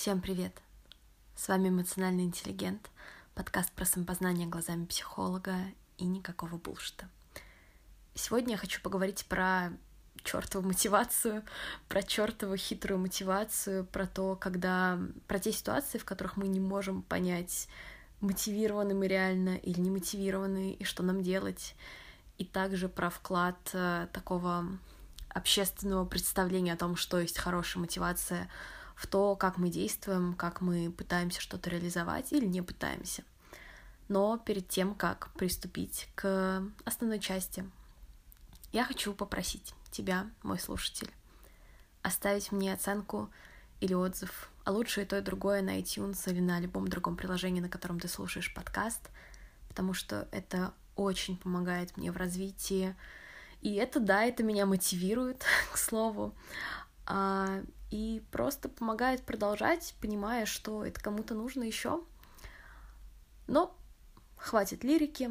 Всем привет! С вами эмоциональный интеллигент, подкаст про самопознание глазами психолога и никакого булшта. Сегодня я хочу поговорить про чертову мотивацию, про чертову хитрую мотивацию, про то, когда про те ситуации, в которых мы не можем понять, мотивированы мы реально или не мотивированы, и что нам делать, и также про вклад э, такого общественного представления о том, что есть хорошая мотивация в то, как мы действуем, как мы пытаемся что-то реализовать или не пытаемся. Но перед тем, как приступить к основной части, я хочу попросить тебя, мой слушатель, оставить мне оценку или отзыв, а лучше и то, и другое на iTunes или на любом другом приложении, на котором ты слушаешь подкаст, потому что это очень помогает мне в развитии. И это, да, это меня мотивирует, к слову. А, и просто помогает продолжать, понимая, что это кому-то нужно еще. Но хватит лирики,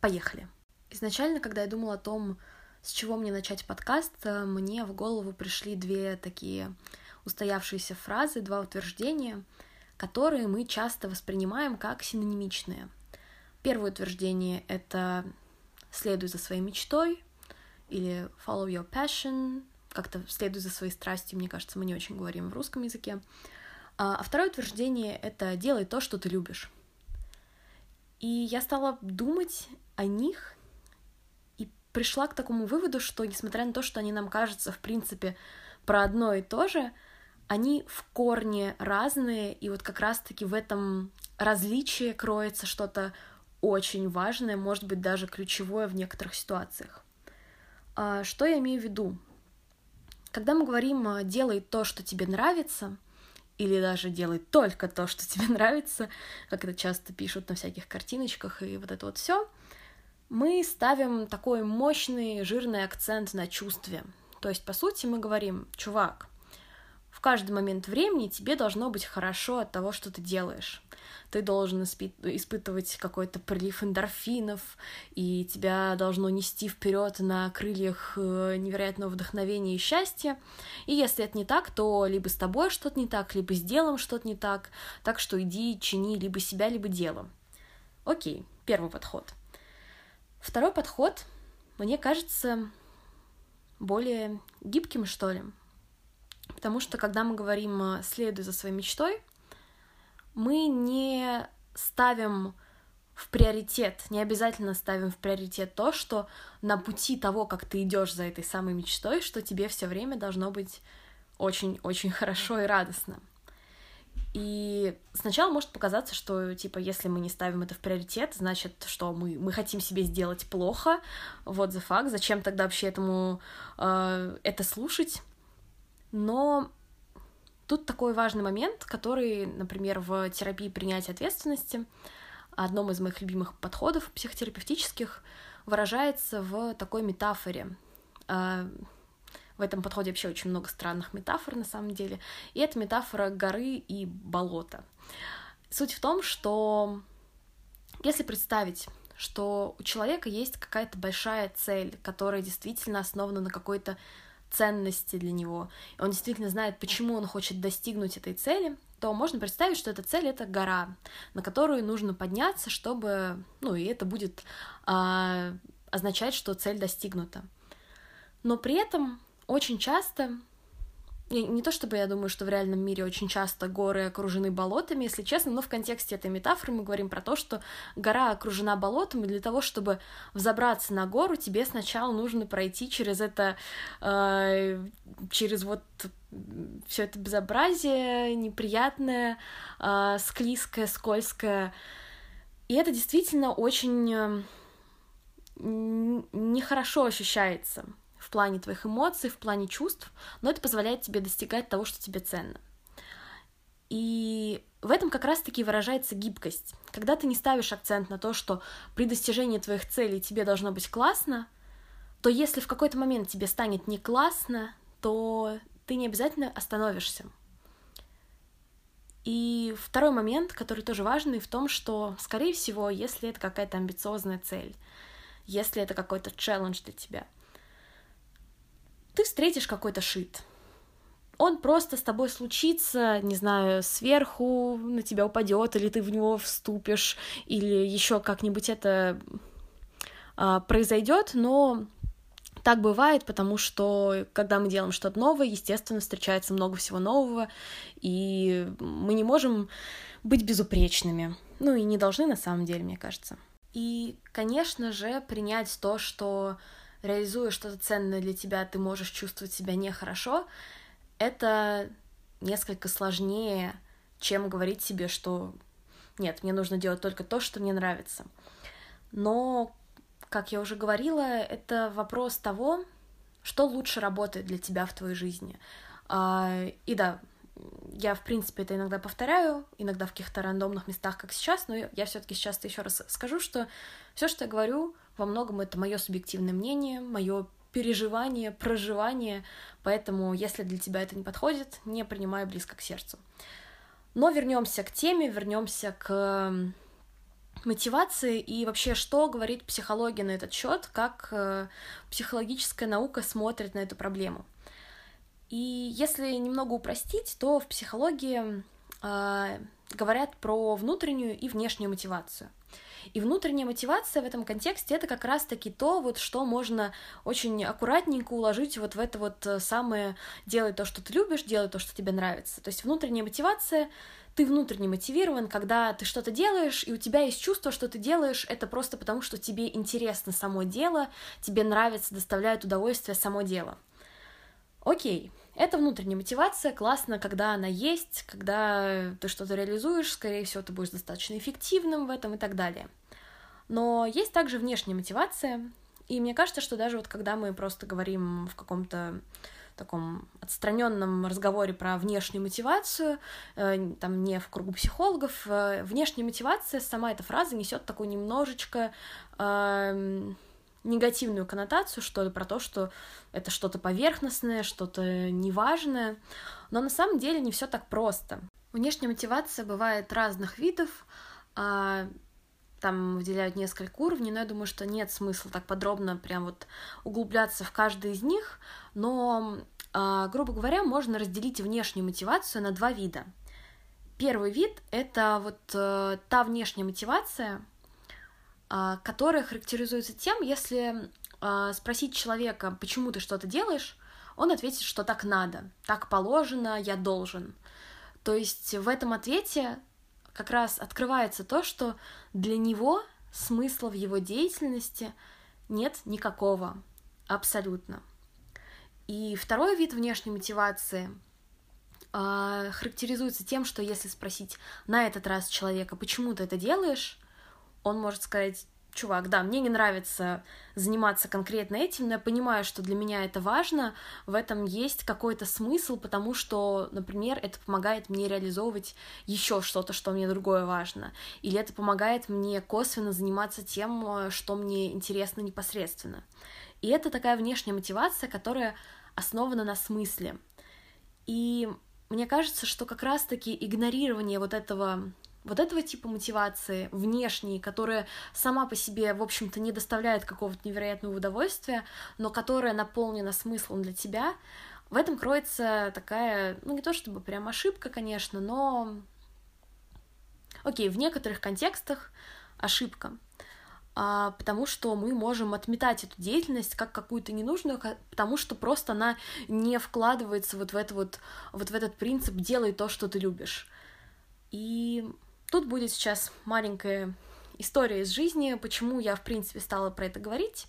поехали. Изначально, когда я думала о том, с чего мне начать подкаст, э, мне в голову пришли две такие устоявшиеся фразы, два утверждения, которые мы часто воспринимаем как синонимичные. Первое утверждение — это «следуй за своей мечтой» или «follow your passion», как-то следуй за своей страстью, мне кажется, мы не очень говорим в русском языке. А, а второе утверждение — это «делай то, что ты любишь». И я стала думать о них и пришла к такому выводу, что, несмотря на то, что они нам кажутся, в принципе, про одно и то же, они в корне разные, и вот как раз-таки в этом различии кроется что-то очень важное, может быть, даже ключевое в некоторых ситуациях. А, что я имею в виду? Когда мы говорим а, «делай то, что тебе нравится», или даже делай только то, что тебе нравится, как это часто пишут на всяких картиночках и вот это вот все, мы ставим такой мощный, жирный акцент на чувстве. То есть, по сути, мы говорим, чувак, в каждый момент времени тебе должно быть хорошо от того, что ты делаешь. Ты должен испытывать какой-то прилив эндорфинов, и тебя должно нести вперед на крыльях э, невероятного вдохновения и счастья. И если это не так, то либо с тобой что-то не так, либо с делом что-то не так. Так что иди чини либо себя, либо дело. Окей, первый подход. Второй подход, мне кажется, более гибким, что ли. Потому что, когда мы говорим э, «следуй за своей мечтой», мы не ставим в приоритет, не обязательно ставим в приоритет то, что на пути того, как ты идешь за этой самой мечтой, что тебе все время должно быть очень-очень хорошо и радостно. И сначала может показаться, что, типа, если мы не ставим это в приоритет, значит, что мы, мы хотим себе сделать плохо, вот за факт, зачем тогда вообще этому э, это слушать? Но тут такой важный момент, который, например, в терапии принятия ответственности, одном из моих любимых подходов психотерапевтических, выражается в такой метафоре. А, в этом подходе вообще очень много странных метафор на самом деле. И это метафора горы и болота. Суть в том, что если представить, что у человека есть какая-то большая цель, которая действительно основана на какой-то ценности для него, он действительно знает, почему он хочет достигнуть этой цели, то можно представить, что эта цель — это гора, на которую нужно подняться, чтобы, ну, и это будет а, означать, что цель достигнута. Но при этом очень часто не, не то чтобы я думаю, что в реальном мире очень часто горы окружены болотами, если честно, но в контексте этой метафоры мы говорим про то, что гора окружена болотом, и для того, чтобы взобраться на гору, тебе сначала нужно пройти через это, э, через вот все это безобразие неприятное, э, склизкое, скользкое. И это действительно очень э, нехорошо ощущается в плане твоих эмоций, в плане чувств, но это позволяет тебе достигать того, что тебе ценно. И в этом как раз-таки выражается гибкость. Когда ты не ставишь акцент на то, что при достижении твоих целей тебе должно быть классно, то если в какой-то момент тебе станет не классно, то ты не обязательно остановишься. И второй момент, который тоже важный, в том, что, скорее всего, если это какая-то амбициозная цель, если это какой-то челлендж для тебя — ты встретишь какой-то шит. он просто с тобой случится, не знаю, сверху на тебя упадет, или ты в него вступишь, или еще как-нибудь это а, произойдет, но так бывает, потому что когда мы делаем что-то новое, естественно, встречается много всего нового, и мы не можем быть безупречными. Ну и не должны на самом деле, мне кажется. И, конечно же, принять то, что реализуя что-то ценное для тебя, ты можешь чувствовать себя нехорошо, это несколько сложнее, чем говорить себе, что нет, мне нужно делать только то, что мне нравится. Но, как я уже говорила, это вопрос того, что лучше работает для тебя в твоей жизни. А, и да, я, в принципе, это иногда повторяю, иногда в каких-то рандомных местах, как сейчас, но я все-таки сейчас еще раз скажу, что все, что я говорю, во многом это мое субъективное мнение, мое переживание, проживание, поэтому если для тебя это не подходит, не принимай близко к сердцу. Но вернемся к теме, вернемся к мотивации и вообще, что говорит психология на этот счет, как э, психологическая наука смотрит на эту проблему. И если немного упростить, то в психологии э, говорят про внутреннюю и внешнюю мотивацию. И внутренняя мотивация в этом контексте это как раз-таки то, вот что можно очень аккуратненько уложить вот в это вот э, самое «делай то, что ты любишь, делай то, что тебе нравится». То есть внутренняя мотивация ты внутренне мотивирован, когда ты что-то делаешь, и у тебя есть чувство, что ты делаешь это просто потому, что тебе интересно само дело, тебе нравится, доставляет удовольствие само дело. Окей, это внутренняя мотивация, классно, когда она есть, когда ты что-то реализуешь, скорее всего, ты будешь достаточно эффективным в этом и так далее. Но есть также внешняя мотивация, и мне кажется, что даже вот когда мы просто говорим в каком-то таком отстраненном разговоре про внешнюю мотивацию, э, там не в кругу психологов, э, внешняя мотивация, сама эта фраза несет такую немножечко э, негативную коннотацию, что ли, про то, что это что-то поверхностное, что-то неважное. Но на самом деле не все так просто. Внешняя мотивация бывает разных видов, а, там выделяют несколько уровней, но я думаю, что нет смысла так подробно прям вот углубляться в каждый из них, но, а, грубо говоря, можно разделить внешнюю мотивацию на два вида. Первый вид — это вот э, та внешняя мотивация, которая характеризуется тем, если а, спросить человека, почему ты что-то делаешь, он ответит, что так надо, так положено, я должен. То есть в этом ответе как раз открывается то, что для него смысла в его деятельности нет никакого, абсолютно. И второй вид внешней мотивации э, характеризуется тем, что если спросить на этот раз человека, почему ты это делаешь, он может сказать, чувак, да, мне не нравится заниматься конкретно этим, но я понимаю, что для меня это важно, в этом есть какой-то смысл, потому что, например, это помогает мне реализовывать еще что-то, что мне другое важно, или это помогает мне косвенно заниматься тем, что мне интересно непосредственно. И это такая внешняя мотивация, которая основана на смысле. И мне кажется, что как раз-таки игнорирование вот этого вот этого типа мотивации внешней, которая сама по себе, в общем-то, не доставляет какого-то невероятного удовольствия, но которая наполнена смыслом для тебя, в этом кроется такая, ну не то чтобы прям ошибка, конечно, но... Окей, в некоторых контекстах ошибка, а, потому что мы можем отметать эту деятельность как какую-то ненужную, потому что просто она не вкладывается вот в, это вот, вот в этот принцип «делай то, что ты любишь». И Тут будет сейчас маленькая история из жизни, почему я, в принципе, стала про это говорить.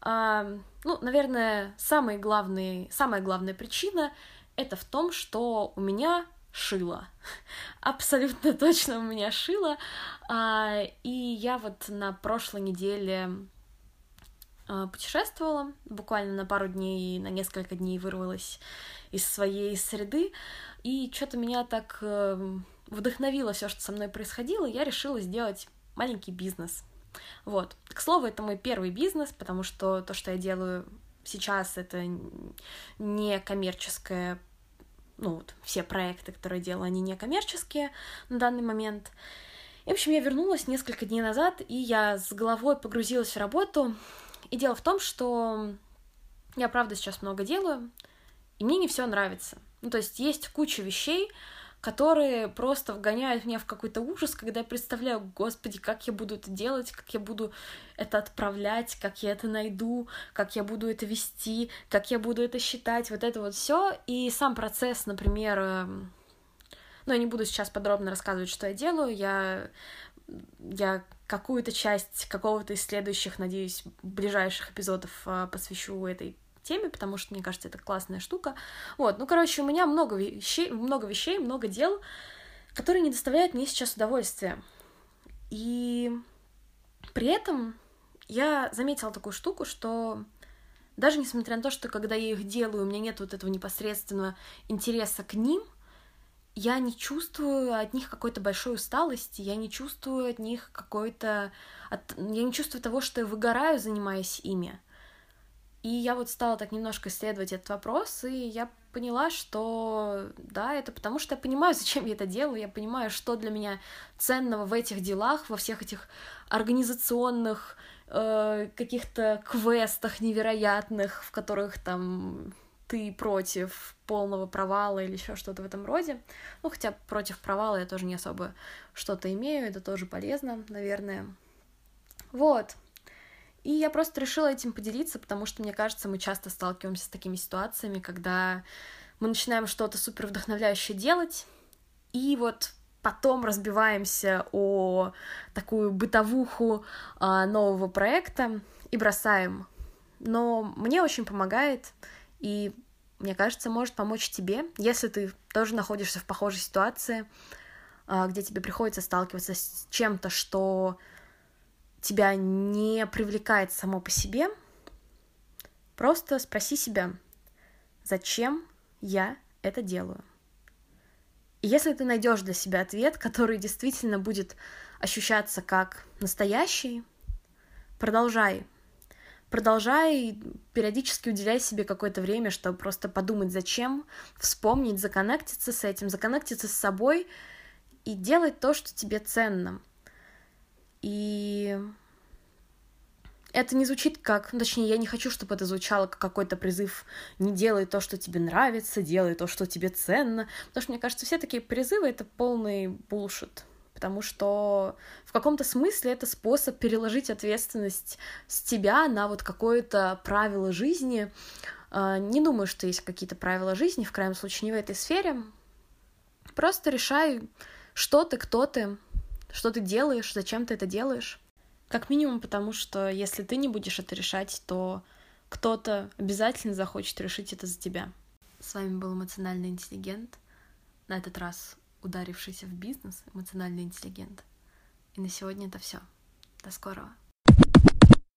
А, ну, наверное, самый главный, самая главная причина это в том, что у меня шило. Абсолютно точно у меня шило. А, и я вот на прошлой неделе путешествовала, буквально на пару дней, на несколько дней вырвалась из своей среды, и что-то меня так эм, вдохновило все, что со мной происходило, я решила сделать маленький бизнес. Вот. К слову, это мой первый бизнес, потому что то, что я делаю сейчас, это не коммерческое ну вот, все проекты, которые я делаю, они не коммерческие на данный момент. И, в общем, я вернулась несколько дней назад, и я с головой погрузилась в работу. И дело в том, что я, правда, сейчас много делаю, и мне не все нравится. Ну, то есть есть куча вещей, которые просто вгоняют меня в какой-то ужас, когда я представляю, господи, как я буду это делать, как я буду это отправлять, как я это найду, как я буду это вести, как я буду это считать, вот это вот все. И сам процесс, например, эм, ну, я не буду сейчас подробно рассказывать, что я делаю, я, я какую-то часть какого-то из следующих, надеюсь, ближайших эпизодов э, посвящу этой теме, потому что, мне кажется, это классная штука. Вот, ну, короче, у меня много вещей, много вещей, много дел, которые не доставляют мне сейчас удовольствия. И при этом я заметила такую штуку, что даже несмотря на то, что когда я их делаю, у меня нет вот этого непосредственного интереса к ним, я не чувствую от них какой-то большой усталости, я не чувствую от них какой-то... От... Я не чувствую того, что я выгораю, занимаясь ими. И я вот стала так немножко исследовать этот вопрос, и я поняла, что да, это потому что я понимаю, зачем я это делаю, я понимаю, что для меня ценного в этих делах, во всех этих организационных э, каких-то квестах невероятных, в которых там ты против полного провала или еще что-то в этом роде. Ну, хотя против провала я тоже не особо что-то имею, это тоже полезно, наверное. Вот. И я просто решила этим поделиться, потому что, мне кажется, мы часто сталкиваемся с такими ситуациями, когда мы начинаем что-то супер вдохновляющее делать, и вот потом разбиваемся о такую бытовуху а, нового проекта и бросаем. Но мне очень помогает, и мне кажется, может помочь тебе, если ты тоже находишься в похожей ситуации, а, где тебе приходится сталкиваться с чем-то, что тебя не привлекает само по себе, просто спроси себя, зачем я это делаю. И если ты найдешь для себя ответ, который действительно будет ощущаться как настоящий, продолжай. Продолжай периодически уделяй себе какое-то время, чтобы просто подумать, зачем, вспомнить, законнектиться с этим, законнектиться с собой и делать то, что тебе ценно. И это не звучит как, ну, точнее, я не хочу, чтобы это звучало как какой-то призыв «не делай то, что тебе нравится, делай то, что тебе ценно», потому что, мне кажется, все такие призывы — это полный булшит, потому что в каком-то смысле это способ переложить ответственность с тебя на вот какое-то правило жизни. А, не думаю, что есть какие-то правила жизни, в крайнем случае, не в этой сфере. Просто решай, что ты, кто ты, что ты делаешь, зачем ты это делаешь. Как минимум потому, что если ты не будешь это решать, то кто-то обязательно захочет решить это за тебя. С вами был эмоциональный интеллигент, на этот раз ударившийся в бизнес, эмоциональный интеллигент. И на сегодня это все. До скорого.